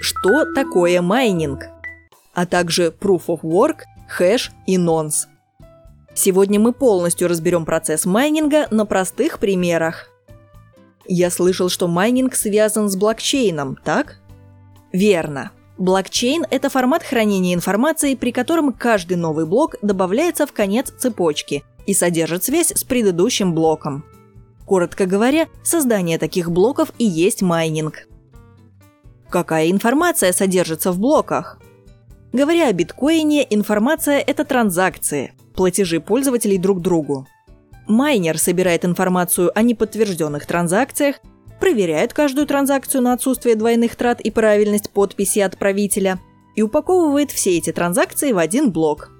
что такое майнинг, а также Proof of Work, хэш и нонс. Сегодня мы полностью разберем процесс майнинга на простых примерах. Я слышал, что майнинг связан с блокчейном, так? Верно. Блокчейн – это формат хранения информации, при котором каждый новый блок добавляется в конец цепочки и содержит связь с предыдущим блоком. Коротко говоря, создание таких блоков и есть майнинг. Какая информация содержится в блоках? Говоря о биткоине, информация – это транзакции, платежи пользователей друг другу. Майнер собирает информацию о неподтвержденных транзакциях, проверяет каждую транзакцию на отсутствие двойных трат и правильность подписи отправителя и упаковывает все эти транзакции в один блок.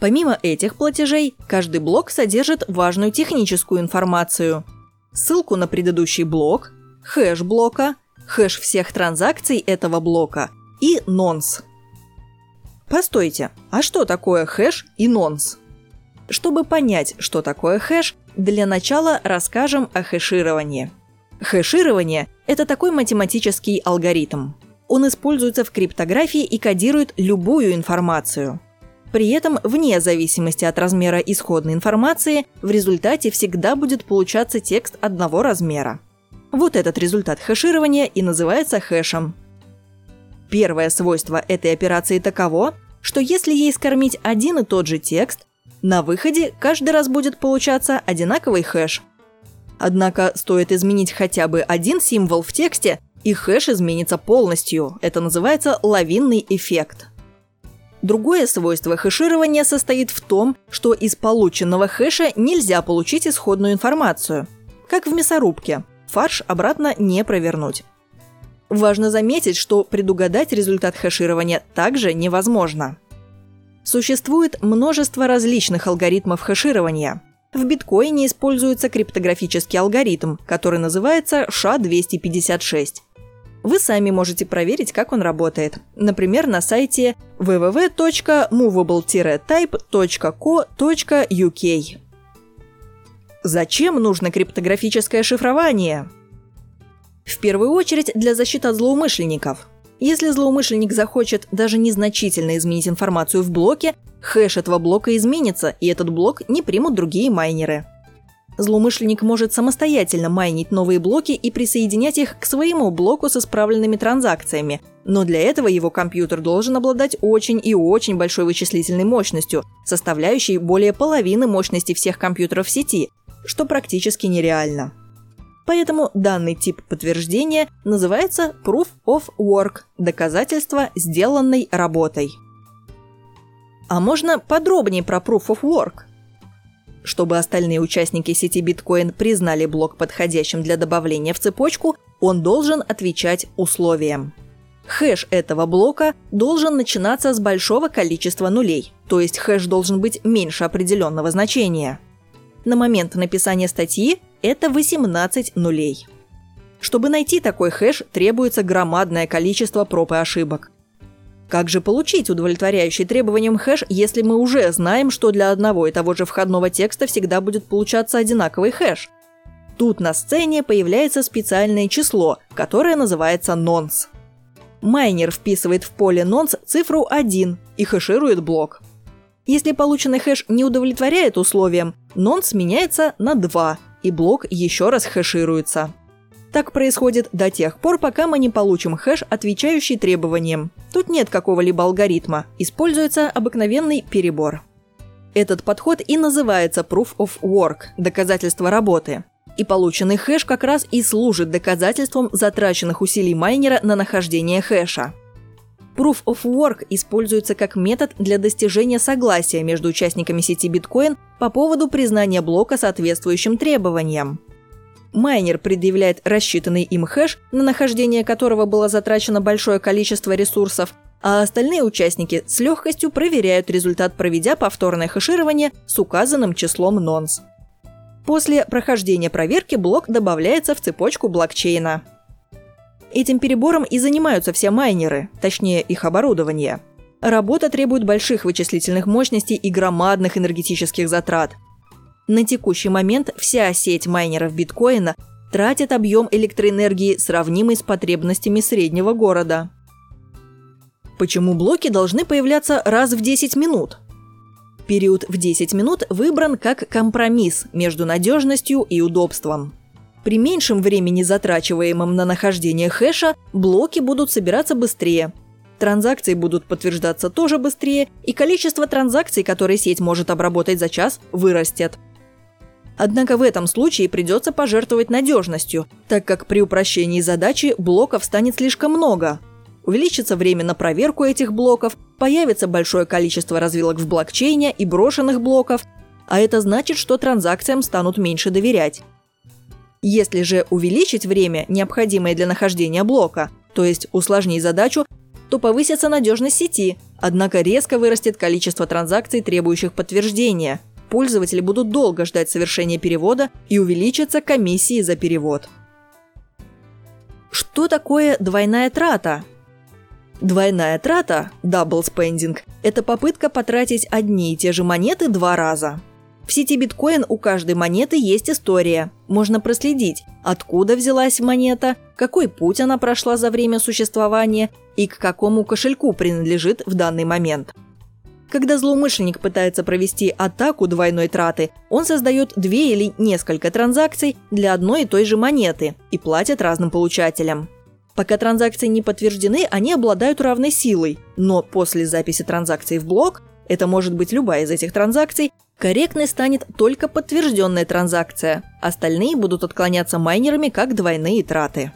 Помимо этих платежей, каждый блок содержит важную техническую информацию. Ссылку на предыдущий блок, хэш блока, хэш всех транзакций этого блока и нонс. Постойте, а что такое хэш и нонс? Чтобы понять, что такое хэш, для начала расскажем о хэшировании. Хэширование – это такой математический алгоритм. Он используется в криптографии и кодирует любую информацию. При этом, вне зависимости от размера исходной информации, в результате всегда будет получаться текст одного размера. Вот этот результат хэширования и называется хэшем. Первое свойство этой операции таково, что если ей скормить один и тот же текст, на выходе каждый раз будет получаться одинаковый хэш. Однако стоит изменить хотя бы один символ в тексте, и хэш изменится полностью. Это называется лавинный эффект. Другое свойство хэширования состоит в том, что из полученного хэша нельзя получить исходную информацию. Как в мясорубке. Фарш обратно не провернуть. Важно заметить, что предугадать результат хэширования также невозможно. Существует множество различных алгоритмов хэширования. В биткоине используется криптографический алгоритм, который называется SHA-256. Вы сами можете проверить, как он работает. Например, на сайте www.movable-type.co.uk. Зачем нужно криптографическое шифрование? В первую очередь для защиты от злоумышленников. Если злоумышленник захочет даже незначительно изменить информацию в блоке, хэш этого блока изменится, и этот блок не примут другие майнеры. Злоумышленник может самостоятельно майнить новые блоки и присоединять их к своему блоку с исправленными транзакциями, но для этого его компьютер должен обладать очень и очень большой вычислительной мощностью, составляющей более половины мощности всех компьютеров в сети, что практически нереально. Поэтому данный тип подтверждения называется Proof of Work – доказательство сделанной работой. А можно подробнее про Proof of Work? Чтобы остальные участники сети биткоин признали блок подходящим для добавления в цепочку, он должен отвечать условиям. Хэш этого блока должен начинаться с большого количества нулей, то есть хэш должен быть меньше определенного значения. На момент написания статьи это 18 нулей. Чтобы найти такой хэш, требуется громадное количество проб и ошибок. Как же получить удовлетворяющий требованиям хэш, если мы уже знаем, что для одного и того же входного текста всегда будет получаться одинаковый хэш? Тут на сцене появляется специальное число, которое называется нонс. Майнер вписывает в поле нонс цифру 1 и хэширует блок. Если полученный хэш не удовлетворяет условиям, нонс меняется на 2, и блок еще раз хэшируется. Так происходит до тех пор, пока мы не получим хэш, отвечающий требованиям. Тут нет какого-либо алгоритма, используется обыкновенный перебор. Этот подход и называется Proof of Work – доказательство работы. И полученный хэш как раз и служит доказательством затраченных усилий майнера на нахождение хэша. Proof of Work используется как метод для достижения согласия между участниками сети биткоин по поводу признания блока соответствующим требованиям. Майнер предъявляет рассчитанный им хэш, на нахождение которого было затрачено большое количество ресурсов, а остальные участники с легкостью проверяют результат, проведя повторное хэширование с указанным числом нонс. После прохождения проверки блок добавляется в цепочку блокчейна. Этим перебором и занимаются все майнеры, точнее их оборудование. Работа требует больших вычислительных мощностей и громадных энергетических затрат. На текущий момент вся сеть майнеров биткоина тратит объем электроэнергии, сравнимый с потребностями среднего города. Почему блоки должны появляться раз в 10 минут? Период в 10 минут выбран как компромисс между надежностью и удобством. При меньшем времени, затрачиваемом на нахождение хэша, блоки будут собираться быстрее. Транзакции будут подтверждаться тоже быстрее, и количество транзакций, которые сеть может обработать за час, вырастет. Однако в этом случае придется пожертвовать надежностью, так как при упрощении задачи блоков станет слишком много. Увеличится время на проверку этих блоков, появится большое количество развилок в блокчейне и брошенных блоков, а это значит, что транзакциям станут меньше доверять. Если же увеличить время, необходимое для нахождения блока, то есть усложнить задачу, то повысится надежность сети, однако резко вырастет количество транзакций, требующих подтверждения. Пользователи будут долго ждать совершения перевода и увеличатся комиссии за перевод. Что такое двойная трата? Двойная трата, double spending, это попытка потратить одни и те же монеты два раза. В сети биткоин у каждой монеты есть история. Можно проследить, откуда взялась монета, какой путь она прошла за время существования и к какому кошельку принадлежит в данный момент. Когда злоумышленник пытается провести атаку двойной траты, он создает две или несколько транзакций для одной и той же монеты и платит разным получателям. Пока транзакции не подтверждены, они обладают равной силой, но после записи транзакций в блок, это может быть любая из этих транзакций, Корректной станет только подтвержденная транзакция. Остальные будут отклоняться майнерами как двойные траты.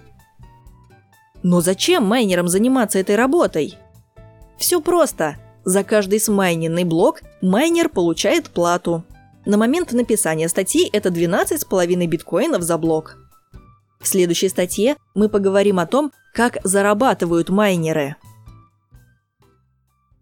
Но зачем майнерам заниматься этой работой? Все просто. За каждый смайненный блок майнер получает плату. На момент написания статьи это 12,5 биткоинов за блок. В следующей статье мы поговорим о том, как зарабатывают майнеры –